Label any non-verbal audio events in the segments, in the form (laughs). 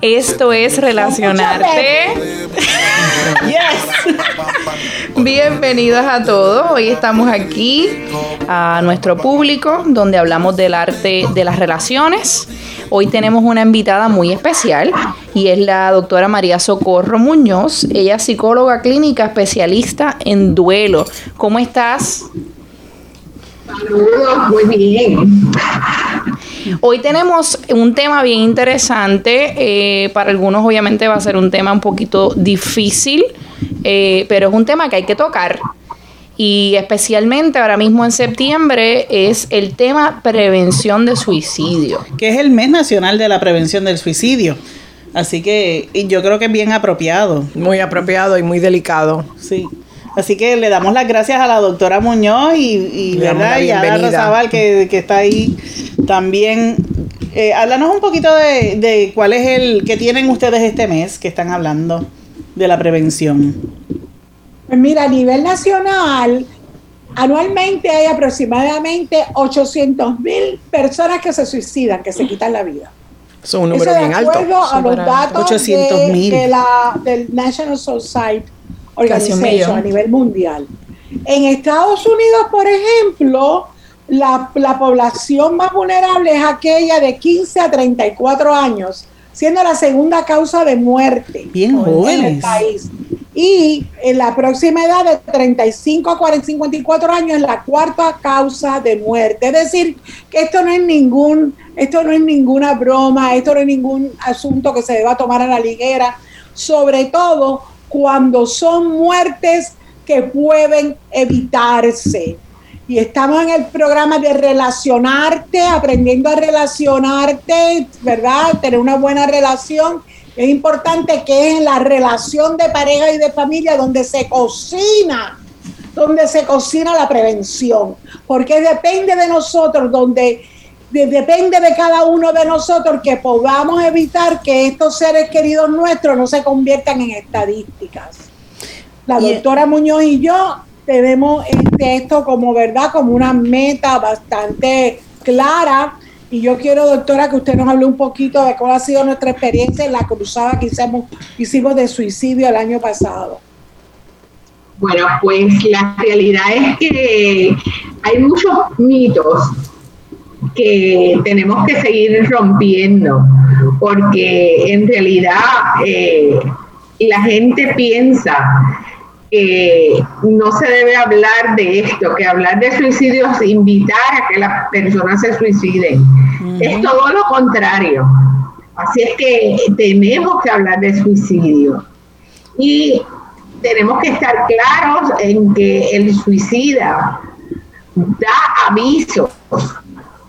Esto es Relacionarte. (laughs) Bienvenidos a todos. Hoy estamos aquí a nuestro público donde hablamos del arte de las relaciones. Hoy tenemos una invitada muy especial y es la doctora María Socorro Muñoz. Ella es psicóloga clínica especialista en duelo. ¿Cómo estás? Saludos, muy bien. Hoy tenemos un tema bien interesante. eh, para algunos obviamente va a ser un tema un poquito difícil, eh, pero es un tema que hay que tocar. Y especialmente ahora mismo en septiembre es el tema prevención de suicidio. que es el mes nacional de la prevención del suicidio. Así que y yo creo que es bien apropiado. Muy apropiado y muy delicado. Sí. Así que le damos las gracias a la doctora Muñoz y, ¿verdad? y a bienvenida. Rosabal que, que está ahí también. Eh, háblanos un poquito de, de cuál es el que tienen ustedes este mes que están hablando de la prevención. Pues mira, a nivel nacional, anualmente hay aproximadamente 800 mil personas que se suicidan, que se quitan la vida. Es un Eso número de bien alto. acuerdo a los datos 800,000. de, de la, del National un Organization a nivel mundial. En Estados Unidos, por ejemplo, la, la población más vulnerable es aquella de 15 a 34 años, siendo la segunda causa de muerte Bien en el país. Y en la próxima edad de 35 a 40, 54 años es la cuarta causa de muerte. Es decir, que esto no es ningún, esto no es ninguna broma, esto no es ningún asunto que se deba tomar a la ligera, sobre todo cuando son muertes que pueden evitarse. Y estamos en el programa de relacionarte, aprendiendo a relacionarte, ¿verdad? Tener una buena relación. Es importante que es en la relación de pareja y de familia donde se cocina, donde se cocina la prevención. Porque depende de nosotros, donde de- depende de cada uno de nosotros que podamos evitar que estos seres queridos nuestros no se conviertan en estadísticas. La Y- doctora Muñoz y yo tenemos este, esto como verdad, como una meta bastante clara. Y yo quiero, doctora, que usted nos hable un poquito de cuál ha sido nuestra experiencia en la cruzada que hicimos, hicimos de suicidio el año pasado. Bueno, pues la realidad es que hay muchos mitos que tenemos que seguir rompiendo, porque en realidad eh, la gente piensa que no se debe hablar de esto, que hablar de suicidio es invitar a que las personas se suiciden. Es todo lo contrario. Así es que tenemos que hablar de suicidio. Y tenemos que estar claros en que el suicida da avisos,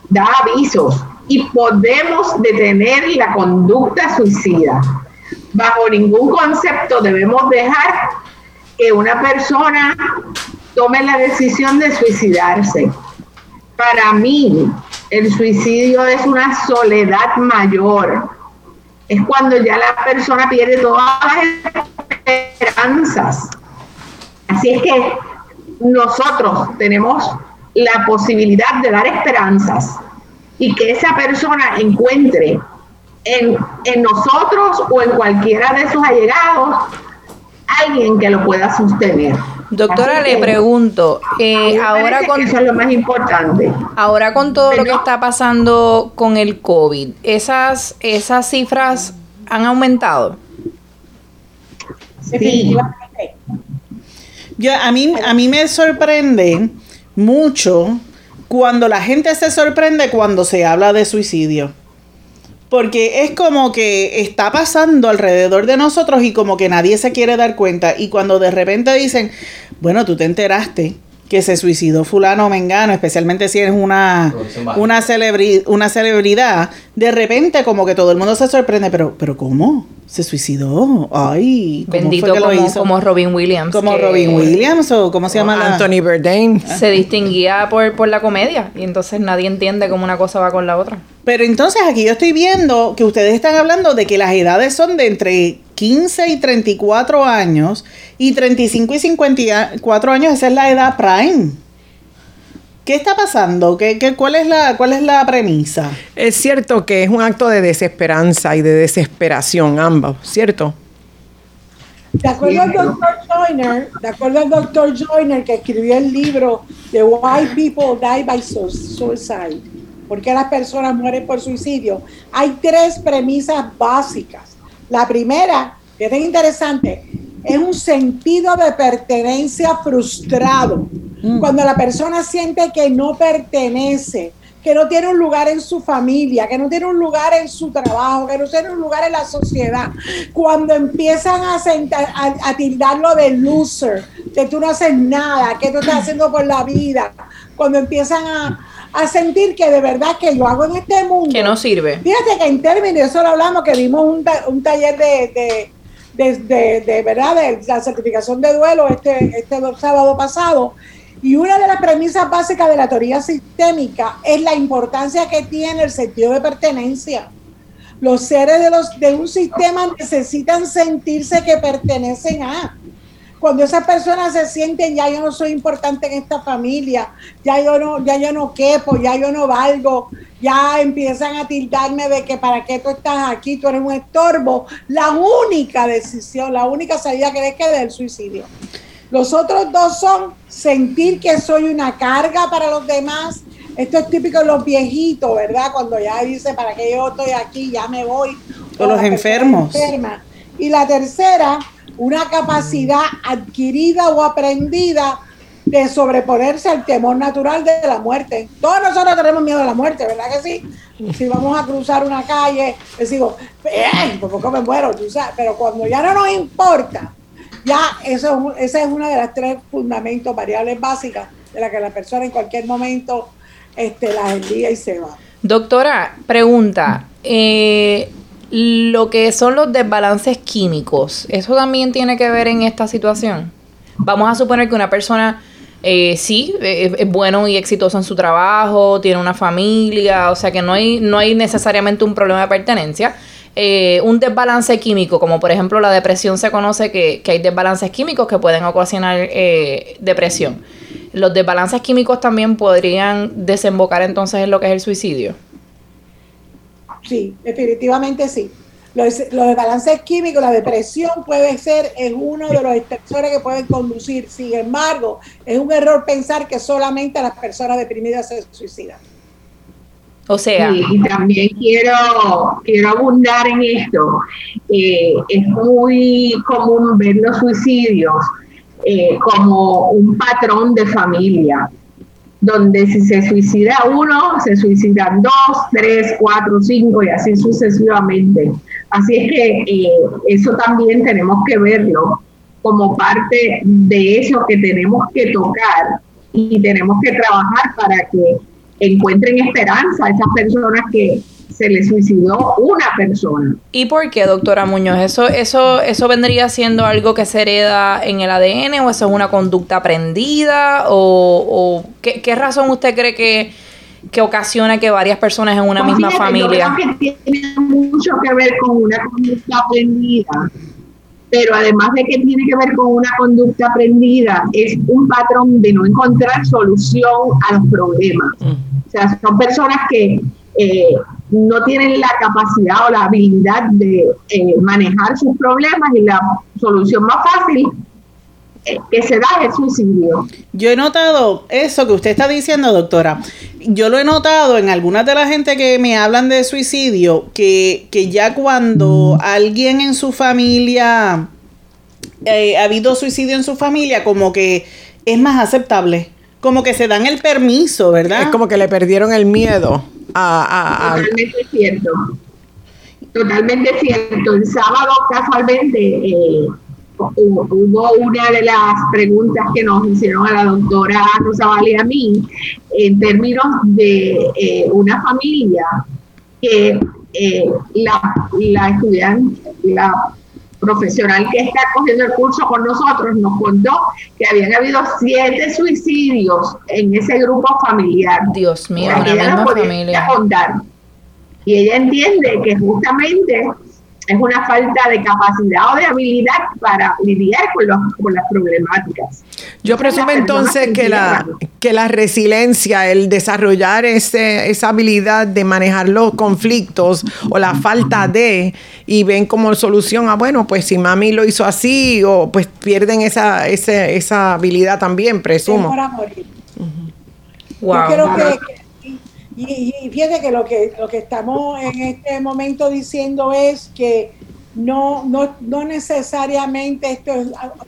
da avisos y podemos detener la conducta suicida. Bajo ningún concepto debemos dejar que una persona tome la decisión de suicidarse. Para mí, el suicidio es una soledad mayor. Es cuando ya la persona pierde todas las esperanzas. Así es que nosotros tenemos la posibilidad de dar esperanzas y que esa persona encuentre en, en nosotros o en cualquiera de sus allegados alguien que lo pueda sostener. Doctora, le pregunto, eh, ahora con eso es lo más importante. Ahora con todo lo que está pasando con el COVID, esas, esas cifras han aumentado. Sí. Yo, a, mí, a mí me sorprende mucho cuando la gente se sorprende cuando se habla de suicidio. Porque es como que está pasando alrededor de nosotros y como que nadie se quiere dar cuenta. Y cuando de repente dicen, bueno, tú te enteraste que se suicidó fulano o mengano, especialmente si eres una, una, celebri- una celebridad, de repente como que todo el mundo se sorprende, pero, pero ¿cómo? ¿Se suicidó? Ay, ¿cómo Bendito fue que lo como, hizo? como Robin Williams. como que Robin Williams o cómo se llama la- Anthony Bourdain. Se distinguía por, por la comedia y entonces nadie entiende cómo una cosa va con la otra. Pero entonces aquí yo estoy viendo que ustedes están hablando de que las edades son de entre 15 y 34 años y 35 y 54 años, esa es la edad prime. ¿Qué está pasando? ¿Qué, qué, cuál, es la, ¿Cuál es la premisa? Es cierto que es un acto de desesperanza y de desesperación, ambos, ¿cierto? De acuerdo al doctor Joyner, de acuerdo al doctor Joyner que escribió el libro de Why People Die by Su- Suicide, por qué las personas mueren por suicidio, hay tres premisas básicas. La primera, que es interesante, es un sentido de pertenencia frustrado. Cuando la persona siente que no pertenece, que no tiene un lugar en su familia, que no tiene un lugar en su trabajo, que no tiene un lugar en la sociedad. Cuando empiezan a, sentar- a, a tildarlo de loser, que tú no haces nada, que tú estás haciendo por la vida. Cuando empiezan a, a sentir que de verdad que yo hago en este mundo. Que no sirve. Fíjate que en términos, eso lo hablamos, que vimos un, ta- un taller de, de, de, de- de, ¿verdad? de la certificación de duelo este, este sábado pasado. Y una de las premisas básicas de la teoría sistémica es la importancia que tiene el sentido de pertenencia. Los seres de, los, de un sistema necesitan sentirse que pertenecen a. Cuando esas personas se sienten, ya yo no soy importante en esta familia, ya yo no, ya yo no quepo, ya yo no valgo, ya empiezan a tildarme de que para qué tú estás aquí, tú eres un estorbo. La única decisión, la única salida que les queda es el suicidio. Los otros dos son sentir que soy una carga para los demás. Esto es típico de los viejitos, ¿verdad? Cuando ya dice, ¿para qué yo estoy aquí? Ya me voy. O los la persona enfermos. enferma. Y la tercera, una capacidad adquirida o aprendida de sobreponerse al temor natural de la muerte. Todos nosotros tenemos miedo a la muerte, ¿verdad que sí? Si vamos a cruzar una calle, decimos, "Ey, ¿por qué me muero? Tú sabes, Pero cuando ya no nos importa, ya eso esa es una de las tres fundamentos, variables básicas, de la que la persona en cualquier momento este, las envía y se va. Doctora, pregunta. eh, lo que son los desbalances químicos, ¿eso también tiene que ver en esta situación? Vamos a suponer que una persona eh, sí eh, es bueno y exitoso en su trabajo, tiene una familia, o sea que no hay, no hay necesariamente un problema de pertenencia. Eh, un desbalance químico, como por ejemplo la depresión, se conoce que, que hay desbalances químicos que pueden ocasionar eh, depresión. Los desbalances químicos también podrían desembocar entonces en lo que es el suicidio. Sí, definitivamente sí. Los, los desbalances químicos, la depresión puede ser, es uno de los estresores que pueden conducir. Sin embargo, es un error pensar que solamente las personas deprimidas se suicidan. O sea, Sí, y también quiero, quiero abundar en esto. Eh, es muy común ver los suicidios eh, como un patrón de familia, donde si se suicida uno, se suicidan dos, tres, cuatro, cinco y así sucesivamente. Así es que eh, eso también tenemos que verlo como parte de eso que tenemos que tocar y tenemos que trabajar para que encuentren esperanza a esas personas que se les suicidó una persona. ¿y por qué, doctora Muñoz? ¿Eso, eso, ¿Eso vendría siendo algo que se hereda en el ADN o eso es una conducta aprendida? ¿O, o ¿qué, qué razón usted cree que, que ocasiona que varias personas en una Pues misma fíjate, familia... Yo creo que tiene mucho que ver con una conducta aprendida, pero además de que tiene que ver con una conducta aprendida, es un patrón de no encontrar solución a los problemas. O sea, son personas que eh, no tienen la capacidad o la habilidad de eh, manejar sus problemas y la solución más fácil eh, que se da es el suicidio. Yo he notado eso que usted está diciendo, doctora. Yo lo he notado en algunas de la gente que me hablan de suicidio, que, que ya cuando alguien en su familia eh, ha habido suicidio en su familia, como que es más aceptable. Como que se dan el permiso, ¿verdad? Es como que le perdieron el miedo a... a- a- Totalmente cierto. Totalmente cierto. El sábado, casualmente, eh, hubo una de las preguntas que nos hicieron a la doctora Rosa Valle y a mí, en términos de eh, una familia que eh, la, la estudiante, la profesional que está cogiendo el curso con nosotros nos contó que habían habido siete suicidios en ese grupo familiar. Dios mío, una ella misma familia. contar. Y ella entiende que justamente es una falta de capacidad o de habilidad para lidiar con, los, con las problemáticas. Yo presumo entonces que la, que la resiliencia, el desarrollar ese, esa habilidad de manejar los conflictos o la falta de, y ven como solución a, bueno, pues si mami lo hizo así, o pues pierden esa, esa, esa habilidad también, presumo. Yo creo que, y, y, fíjate que lo que lo que estamos en este momento diciendo es que no, no, no necesariamente esto es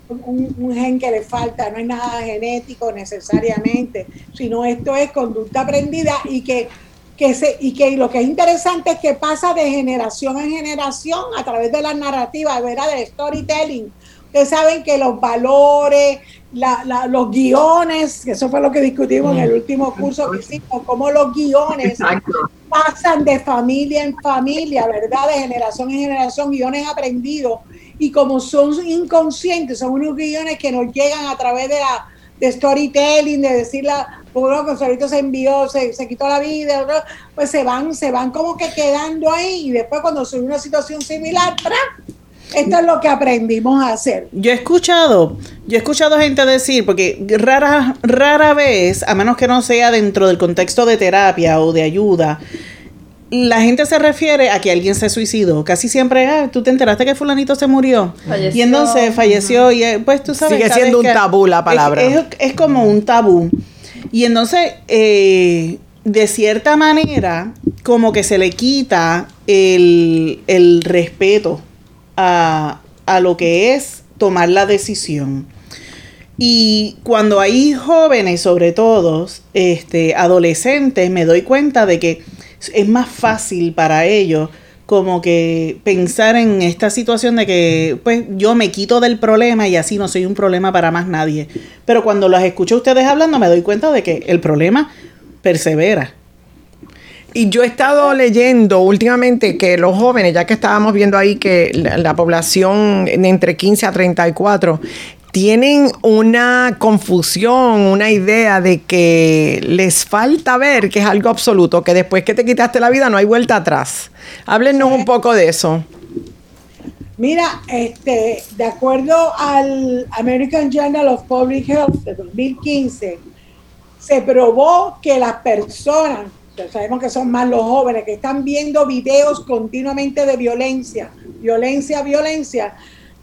un, gen que le falta, no es nada genético necesariamente, sino esto es conducta aprendida y que, que se, y que lo que es interesante es que pasa de generación en generación a través de la narrativa, ¿verdad? Del storytelling. Ustedes saben que los valores, los guiones, que eso fue lo que discutimos en el último curso que hicimos, cómo los guiones pasan de familia en familia, ¿verdad? De generación en generación, guiones aprendidos. Y como son inconscientes, son unos guiones que nos llegan a través de la de storytelling, de decir la, uno que solito se envió, se, se quitó la vida, pues se van, se van como que quedando ahí y después cuando se una situación similar, esto es lo que aprendimos a hacer. Yo he escuchado, yo he escuchado gente decir, porque rara, rara vez, a menos que no sea dentro del contexto de terapia o de ayuda, la gente se refiere a que alguien se suicidó. Casi siempre, ah, tú te enteraste que fulanito se murió. Falleció. Y entonces falleció y eh, pues tú sabes. Sigue siendo un tabú la palabra. Es, como un tabú. Y entonces, eh, de cierta manera, como que se le quita el, el respeto a, lo que es tomar la decisión. Y cuando hay jóvenes, sobre todo, este, adolescentes, me doy cuenta de que es más fácil para ellos como que pensar en esta situación de que pues yo me quito del problema y así no soy un problema para más nadie. Pero cuando los escucho a ustedes hablando me doy cuenta de que el problema persevera. Y yo he estado leyendo últimamente que los jóvenes, ya que estábamos viendo ahí que la, población entre 15 a 34 tienen una confusión, una idea de que les falta ver que es algo absoluto, que después que te quitaste la vida no hay vuelta atrás. Háblenos un poco de eso. Mira, este, de acuerdo al American Journal of Public Health de 2015, se probó que las personas sabemos que son más los jóvenes que están viendo videos continuamente de violencia, violencia, violencia,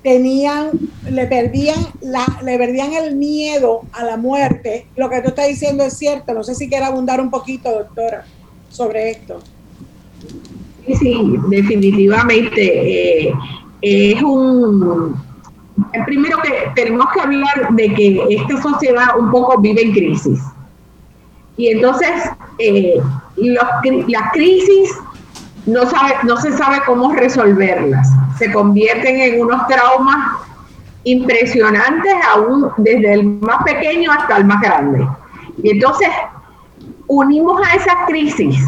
tenían, le perdían, la, le perdían el miedo a la muerte. Lo que tú estás diciendo es cierto. No sé si quiere abundar un poquito, doctora, sobre esto. Sí, sí, definitivamente. Eh, es un. Primero que tenemos que hablar de que esta sociedad un poco vive en crisis. Y entonces, eh, las crisis no, sabe, no se sabe cómo resolverlas. Se convierten en unos traumas impresionantes, aún desde el más pequeño hasta el más grande. Y entonces unimos a esas crisis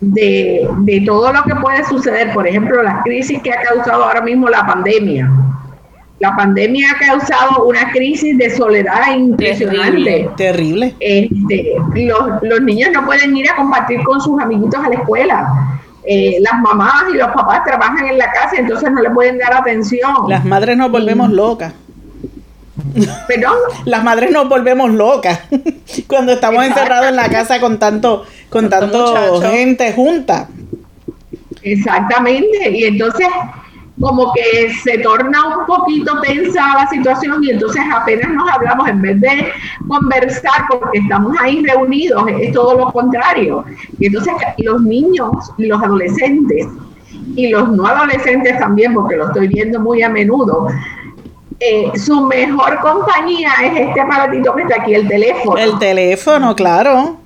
de, de todo lo que puede suceder, por ejemplo, las crisis que ha causado ahora mismo la pandemia, la pandemia ha causado una crisis de soledad impresionante. Terrible. Este, los, niños no pueden ir a compartir con sus amiguitos a la escuela. Eh, las mamás y los papás trabajan en la casa, entonces no le pueden dar atención. Las madres nos volvemos locas. ¿Perdón? Las madres nos volvemos locas (laughs) cuando estamos encerrados en la casa con tanto, con tanto gente junta. Exactamente. Y entonces como que se torna un poquito tensa la situación y entonces apenas nos hablamos en vez de conversar porque estamos ahí reunidos, es todo lo contrario. Y entonces los niños y los adolescentes y los no adolescentes también, porque lo estoy viendo muy a menudo, eh, su mejor compañía es este aparatito que está aquí, el teléfono. El teléfono, claro.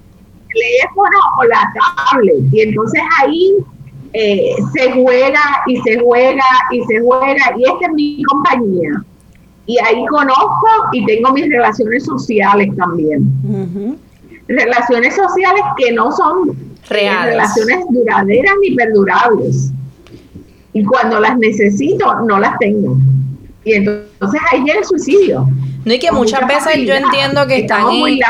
El teléfono o la tablet. Y entonces ahí eh, se juega y se juega y se juega y esta es mi compañía. Y ahí conozco y tengo mis relaciones sociales también. Relaciones sociales que no son Reales. relaciones duraderas ni perdurables. Y cuando las necesito, no las tengo. Y entonces ahí llega el suicidio. No, y que muchas veces yo entiendo que están muy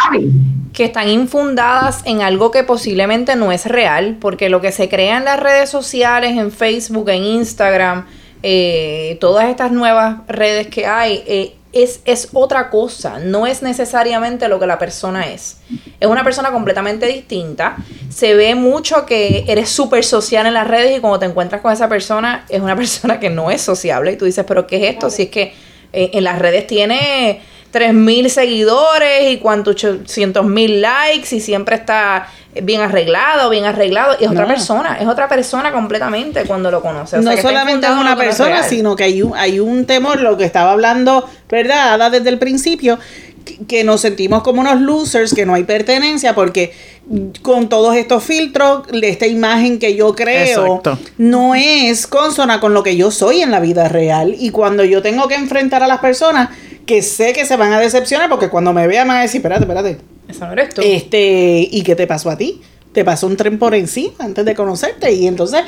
que están infundadas en algo que posiblemente no es real, porque lo que se crea en las redes sociales, en Facebook, en Instagram, eh, todas estas nuevas redes que hay, eh, es, es otra cosa, no es necesariamente lo que la persona es. Es una persona completamente distinta. Se ve mucho que eres súper social en las redes y cuando te encuentras con esa persona es una (laughs) persona que no es sociable y tú dices, pero ¿qué es esto? Si es que eh, en las redes tiene 3.000 seguidores y cuántos 800.000 likes y siempre está bien arreglado, bien arreglado. Y es otra persona, es otra persona completamente cuando lo conoce. no solamente es una persona, sino que hay un, hay un temor, lo que estaba hablando, ¿verdad? Ada desde el principio, que nos sentimos como unos losers, que no hay pertenencia, porque con todos estos filtros, esta imagen que yo creo no es consona con lo que yo soy en la vida real. Y cuando yo tengo que enfrentar a las personas, que sé que se van a decepcionar porque cuando me vean van a decir, espérate, espérate. Eso no eres tú. Este, ¿y qué te pasó a ti? Te pasó un tren por encima antes de conocerte. Y entonces,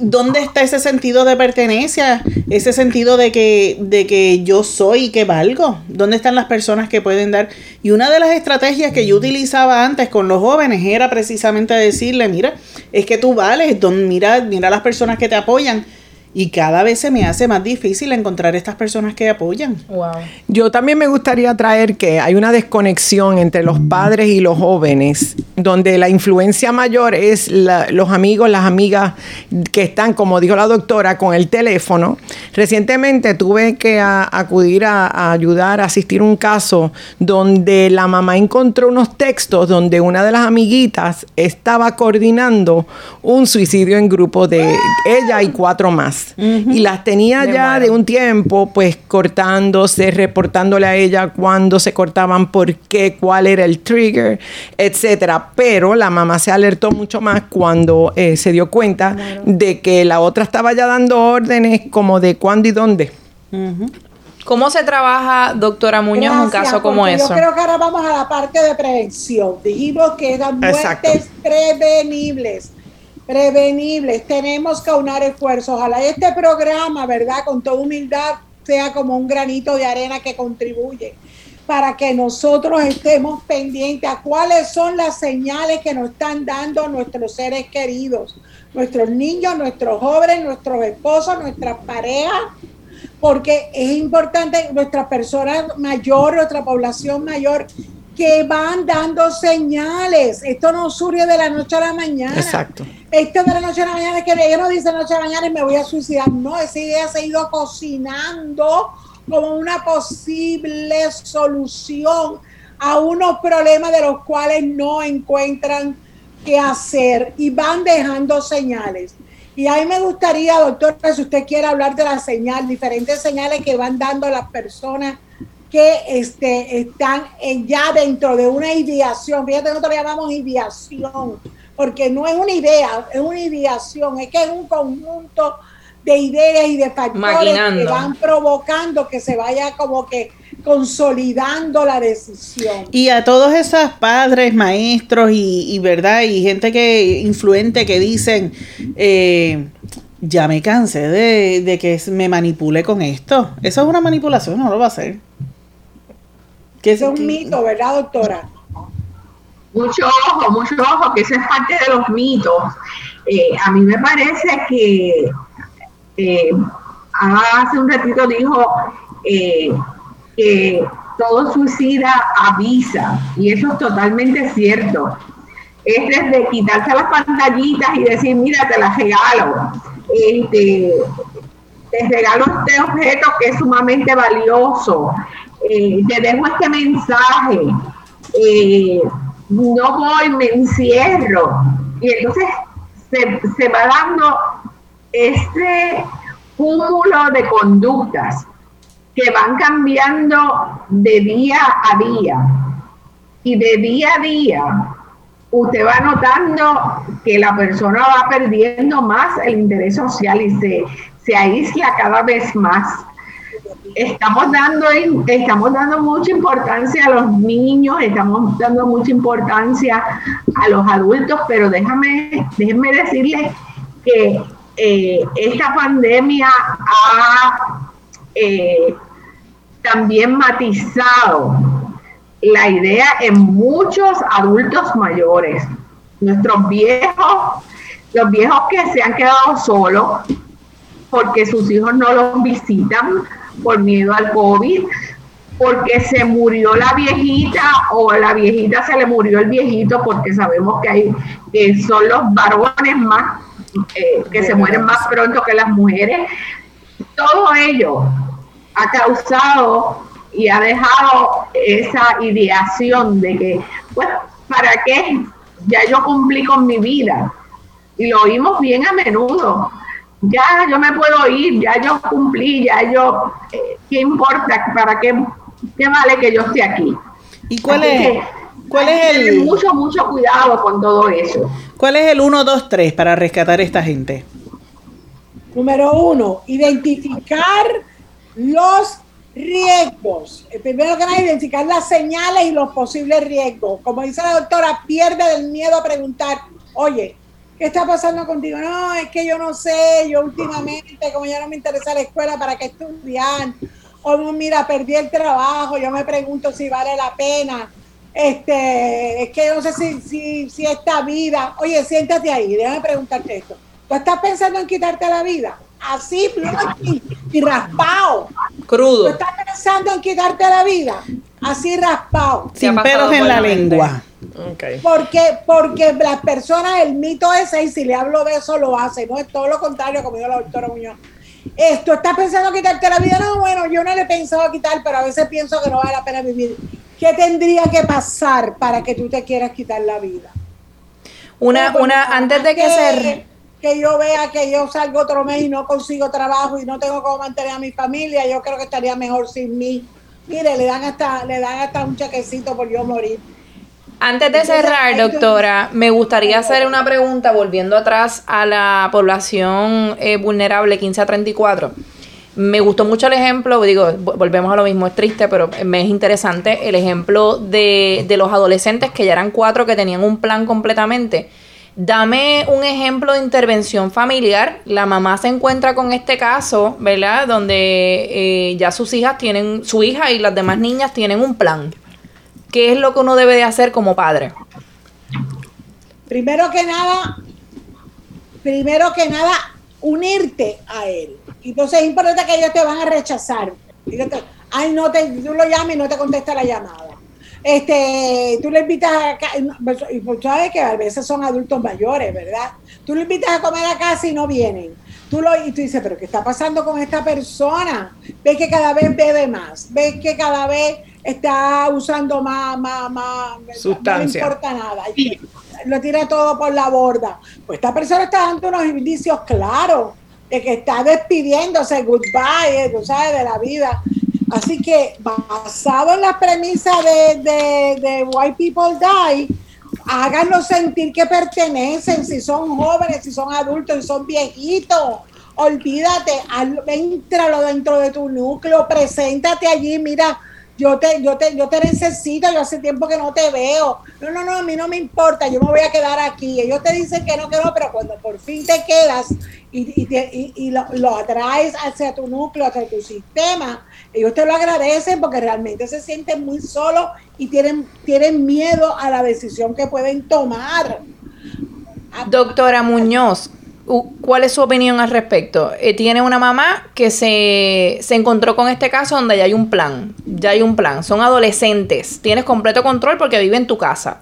¿dónde está ese sentido de pertenencia? Ese sentido de que, de que yo soy y que valgo. ¿Dónde están las personas que pueden dar? Y una de las estrategias que yo utilizaba antes con los jóvenes era precisamente decirle, mira, es que tú vales, don, mira, mira las personas que te apoyan y cada vez se me hace más difícil encontrar estas personas que apoyan. Yo también me gustaría traer que hay una desconexión entre los padres y los jóvenes, donde la influencia mayor es los amigos, las amigas que están, como dijo la doctora, con el teléfono. Recientemente tuve que acudir a, ayudar a asistir a un caso donde la mamá encontró unos textos donde una de las amiguitas estaba coordinando un suicidio en grupo de ella y cuatro más. Y las tenía ya de un tiempo, pues cortándose, reportándole a ella cuándo se cortaban, por qué, cuál era el trigger, etcétera. Pero la mamá se alertó mucho más cuando eh, se dio cuenta de que la otra estaba ya dando órdenes como de cuándo y dónde. ¿Cómo se trabaja, doctora Muñoz, en un caso como eso? Yo creo que ahora vamos a la parte de prevención. Dijimos que eran muertes prevenibles prevenibles. Tenemos que aunar esfuerzos. Ojalá este programa, ¿verdad? Con toda humildad, sea como un granito de arena que contribuye para que nosotros estemos pendientes a cuáles son las señales que nos están dando nuestros seres queridos, nuestros niños, nuestros jóvenes, nuestros esposos, nuestras parejas, porque es importante nuestra persona mayor, nuestra población mayor, que van dando señales. Esto no surge de la noche a la mañana. Exacto. Esto de la noche a la mañana es que ella no dice noche a la mañana y me voy a suicidar. No, esa idea se ha ido cocinando como una posible solución a unos problemas de los cuales no encuentran qué hacer y van dejando señales. Y a mí me gustaría, doctor, si usted quiere hablar de la señal, diferentes señales que van dando las personas que este, están ya dentro de una ideación. Fíjate, nosotros llamamos ideación, porque no es una idea, es una ideación, es que es un conjunto de ideas y de factores que van provocando que se vaya como que consolidando la decisión. Y a todos esos padres, maestros y, verdad, y gente que influente que dicen, eh, ya me cansé de, de, que me manipule con esto. Eso es una manipulación, no lo va a hacer es un mito, ¿verdad, doctora? Mucho ojo, mucho ojo, que eso es parte de los mitos. Eh, a mí me parece que eh, hace un ratito dijo eh, que todo suicida avisa, y eso es totalmente cierto. Es desde quitarse las pantallitas y decir, mira, te las regalo. Este, te regalo este objeto que es sumamente valioso eh, te dejo este mensaje, eh, no voy, me encierro. Y entonces se, se va dando este cúmulo de conductas que van cambiando de día a día. Y de día a día, usted va notando que la persona va perdiendo más el interés social y se, se aísla cada vez más estamos dando, estamos dando mucha importancia a los niños, estamos dando mucha importancia a los adultos, pero déjame, déjenme decirles que eh, esta pandemia ha eh, también matizado la idea en muchos adultos mayores. Nuestros viejos, los viejos que se han quedado solos porque sus hijos no los visitan por miedo al COVID, porque se murió la viejita o la viejita se le murió el viejito, porque sabemos que, hay, que son los varones más eh, que se mueren más pronto que las mujeres. Todo ello ha causado y ha dejado esa ideación de que, pues, ¿para qué? Ya yo cumplí con mi vida. Y lo oímos bien a menudo. Ya yo me puedo ir, ya yo cumplí, ya yo, eh, ¿qué importa? ¿Para qué, qué vale que yo esté aquí? ¿Y cuál es, cuál es el... Mucho, mucho cuidado con todo eso. ¿Cuál es el 1, 2, 3 para rescatar a esta gente? Número uno, identificar los riesgos. Primero que nada, identificar las señales y los posibles riesgos. Como dice la doctora, pierde el miedo a preguntar, oye, ¿qué está pasando contigo? No, es que yo no sé, yo últimamente, como ya no me interesa la escuela, ¿para qué estudiar? O mira, perdí el trabajo, yo me pregunto si vale la pena. Este, es que yo no sé si, si, si esta vida, oye, siéntate ahí, déjame preguntarte esto. ¿Tú estás pensando en quitarte la vida? Así, y, y raspado. Crudo. ¿Tú estás pensando en quitarte la vida? Así raspado. Sin pelos en la, lengua. Okay. Porque, porque las personas, el mito ese, y si le hablo de eso, lo hace. No es todo lo contrario, como dijo la doctora Muñoz. Esto, ¿estás pensando en quitarte la vida? No, bueno, yo no le he pensado quitar, pero a veces pienso que no vale la pena vivir. ¿Qué tendría que pasar para que tú te quieras quitar la vida? Una, una, antes de que, que se que yo vea que yo salgo otro mes y no consigo trabajo y no tengo cómo mantener a mi familia, yo creo que estaría mejor sin mí. Mire, le dan hasta, le dan hasta un chequecito por yo morir. Antes de cerrar, doctora, me gustaría hacer una pregunta volviendo atrás a la población eh, vulnerable 15 a 34. Me gustó mucho el ejemplo, digo, volvemos a lo mismo, es triste, pero me es interesante el ejemplo de, de los adolescentes que ya eran cuatro que tenían un plan completamente Dame un ejemplo de intervención familiar. La mamá se encuentra con este caso, ¿verdad? Donde eh, ya sus hijas tienen, su hija y las demás niñas tienen un plan. ¿Qué es lo que uno debe de hacer como padre? Primero que nada, primero que nada, unirte a él. Entonces es importante que ellos te van a rechazar. Ay, no te, tú lo llamas y no te contesta la llamada este, tú le invitas a y pues sabes que a veces son adultos mayores, ¿verdad? Tú le invitas a comer a casa y no vienen. Tú lo, y tú dices, pero ¿qué está pasando con esta persona? Ves que cada vez bebe más, ves que cada vez está usando más, más, más, sustancia. No importa nada. lo tira todo por la borda. Pues esta persona está dando unos indicios claros de que está despidiéndose, goodbye, tú sabes, de la vida. Así que basado en la premisa de, de, White People Die, háganlo sentir que pertenecen, si son jóvenes, si son adultos, si son viejitos. Olvídate, entralo dentro de tu núcleo, preséntate allí, mira, yo te, yo te, yo te necesito, yo hace tiempo que no te veo. No, no, no, a mí no me importa, yo me voy a quedar aquí. Ellos te dicen que no, que no, pero cuando por fin te quedas y, y, y, lo, lo, atraes hacia tu núcleo, hacia tu sistema, ellos te lo agradecen porque realmente se sienten muy solos y tienen, tienen miedo a la decisión que pueden tomar. Doctora Muñoz, ¿cuál es su opinión al respecto? Eh, tiene una mamá que se, se encontró con este caso donde ya hay un plan, ya hay un plan, son adolescentes, tienes completo control porque vive en tu casa.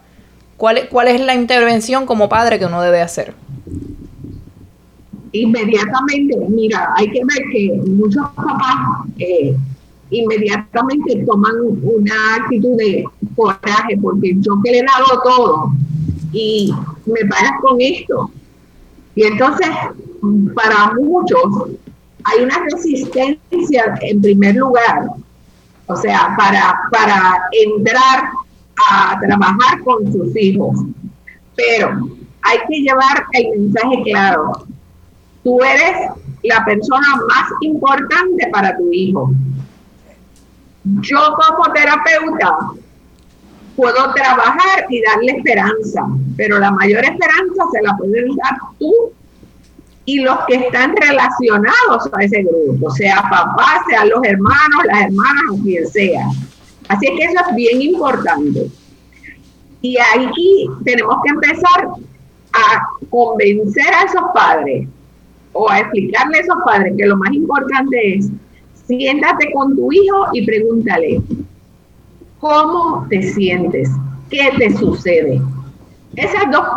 ¿Cuál, ¿Cuál es la intervención como padre que uno debe hacer? Inmediatamente, mira, hay que ver que muchos papás eh, inmediatamente toman una actitud de coraje, porque yo que le he dado todo y me pagas con esto. Y entonces, para muchos, hay una resistencia en primer lugar, o sea, para, para entrar a trabajar con sus hijos. Pero hay que llevar el mensaje claro. Tú eres la persona más importante para tu hijo. Yo como terapeuta puedo trabajar y darle esperanza, pero la mayor esperanza se la puedes dar tú y los que están relacionados a ese grupo, sea papá, sean los hermanos, las hermanas o quien sea. Así que eso es bien importante. Y aquí tenemos que empezar a convencer a esos padres o a explicarle a esos padres que lo más importante es siéntate con tu hijo y pregúntale, ¿cómo te sientes? ¿Qué te sucede? Esas dos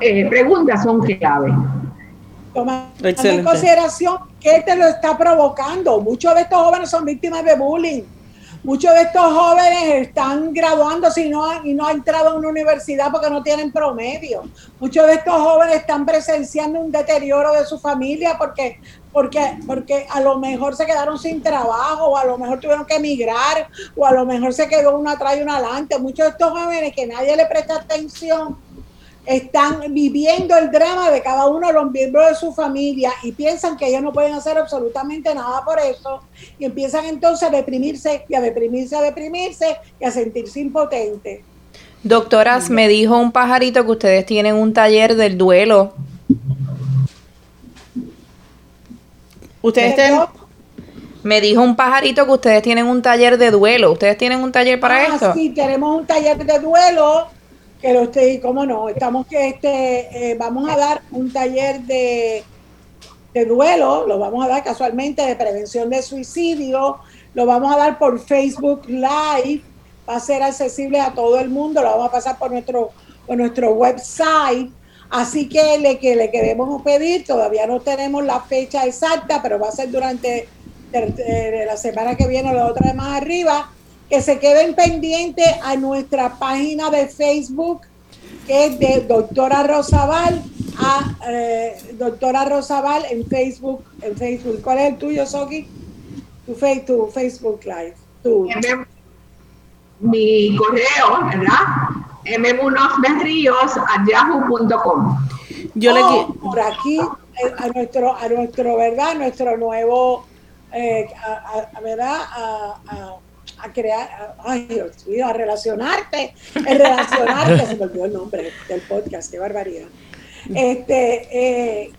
eh, preguntas son clave. Toma en consideración qué te lo está provocando. Muchos de estos jóvenes son víctimas de bullying. Muchos de estos jóvenes están graduándose y no, y no han entrado a una universidad porque no tienen promedio. Muchos de estos jóvenes están presenciando un deterioro de su familia porque, porque, porque a lo mejor se quedaron sin trabajo, o a lo mejor tuvieron que emigrar, o a lo mejor se quedó uno atrás y uno adelante. Muchos de estos jóvenes que nadie le presta atención están viviendo el drama de cada uno de los miembros de su familia y piensan que ellos no pueden hacer absolutamente nada por eso y empiezan entonces a deprimirse y a deprimirse, a deprimirse y a sentirse impotentes. Doctoras, me dijo un pajarito que ustedes tienen un taller del duelo. Ustedes tienen... Me dijo un pajarito que ustedes tienen un taller de duelo. ¿Ustedes tienen un taller para ah, esto? Sí, tenemos un taller de duelo que lo estoy, cómo no, estamos que este, eh, vamos a dar un taller de, de duelo, lo vamos a dar casualmente de prevención de suicidio, lo vamos a dar por Facebook Live, va a ser accesible a todo el mundo, lo vamos a pasar por nuestro, por nuestro website. Así que le, que le queremos pedir, todavía no tenemos la fecha exacta, pero va a ser durante la semana que viene o la otra de más arriba que se queden pendientes a nuestra página de Facebook, que es de Doctora Rosabal, a eh, Doctora Rosabal en Facebook, en Facebook. ¿Cuál es el tuyo, Soki? Tu, tu Facebook Live. Tu. Mi correo, ¿verdad? A yahoo.com. Yo le quiero. Por aquí, eh, a nuestro, a nuestro, ¿verdad? Nuestro nuevo, eh, a, ¿verdad? a a crear, ay Dios mío, a relacionarte, a relacionarte, (laughs) se me olvidó el nombre del podcast, qué barbaridad. Este, eh,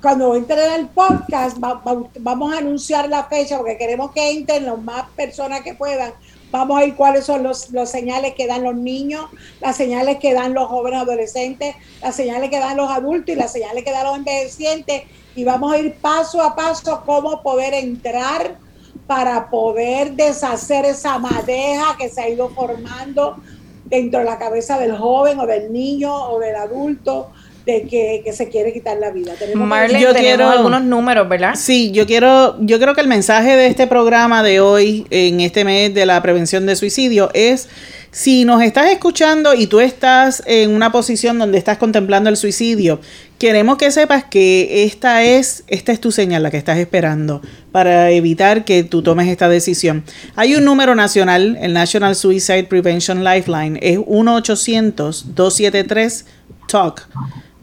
cuando entren en el podcast, vamos a anunciar la fecha porque queremos que entren las más personas que puedan. Vamos a ir cuáles son los, los señales que dan los niños, las señales que dan los jóvenes adolescentes, las señales que dan los adultos y las señales que dan los envejecientes. Y vamos a ir paso a paso cómo poder entrar para poder deshacer esa madeja que se ha ido formando dentro de la cabeza del joven o del niño o del adulto de que, se quiere quitar la vida. Tenemos yo quiero algunos números, ¿verdad? Sí, yo quiero, yo creo que el mensaje de este programa de hoy, en este mes de la prevención de suicidio, es si nos estás escuchando y tú estás en una posición donde estás contemplando el suicidio, queremos que sepas que esta es, esta es tu señal, la que estás esperando, para evitar que tú tomes esta decisión. Hay un número nacional, el National Suicide Prevention Lifeline, es 1-800-273-TALK.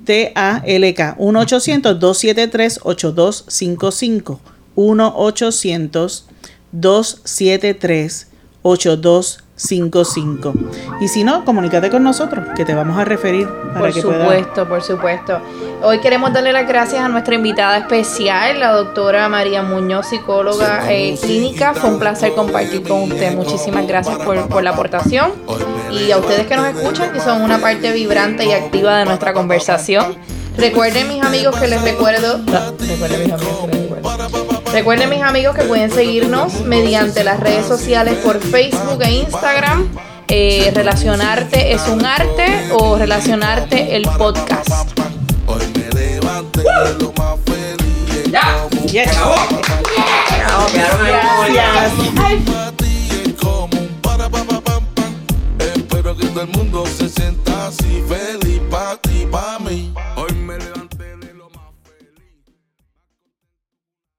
T-A-L-K. 1-800-273-8255. 1-800-273-8255. 55. Y si no, comunícate con nosotros, que te vamos a referir para por supuesto, por supuesto. Hoy queremos darle las gracias a nuestra invitada especial, la doctora María Muñoz, psicóloga eh, clínica. Fue un placer compartir con usted. Muchísimas gracias por, por la aportación. Y a ustedes que nos escuchan, que son una parte vibrante y activa de nuestra conversación. Recuerden, mis amigos, que les recuerdo. Ah, recuerden, mis amigos, que les recuerdo Recuerden mis amigos que pueden seguirnos mediante las redes sociales por Facebook e Instagram. Eh, relacionarte es un arte o relacionarte el podcast. Hoy me levanté. Ya, ya. Gracias. Espero que todo el mundo se sienta así feliz.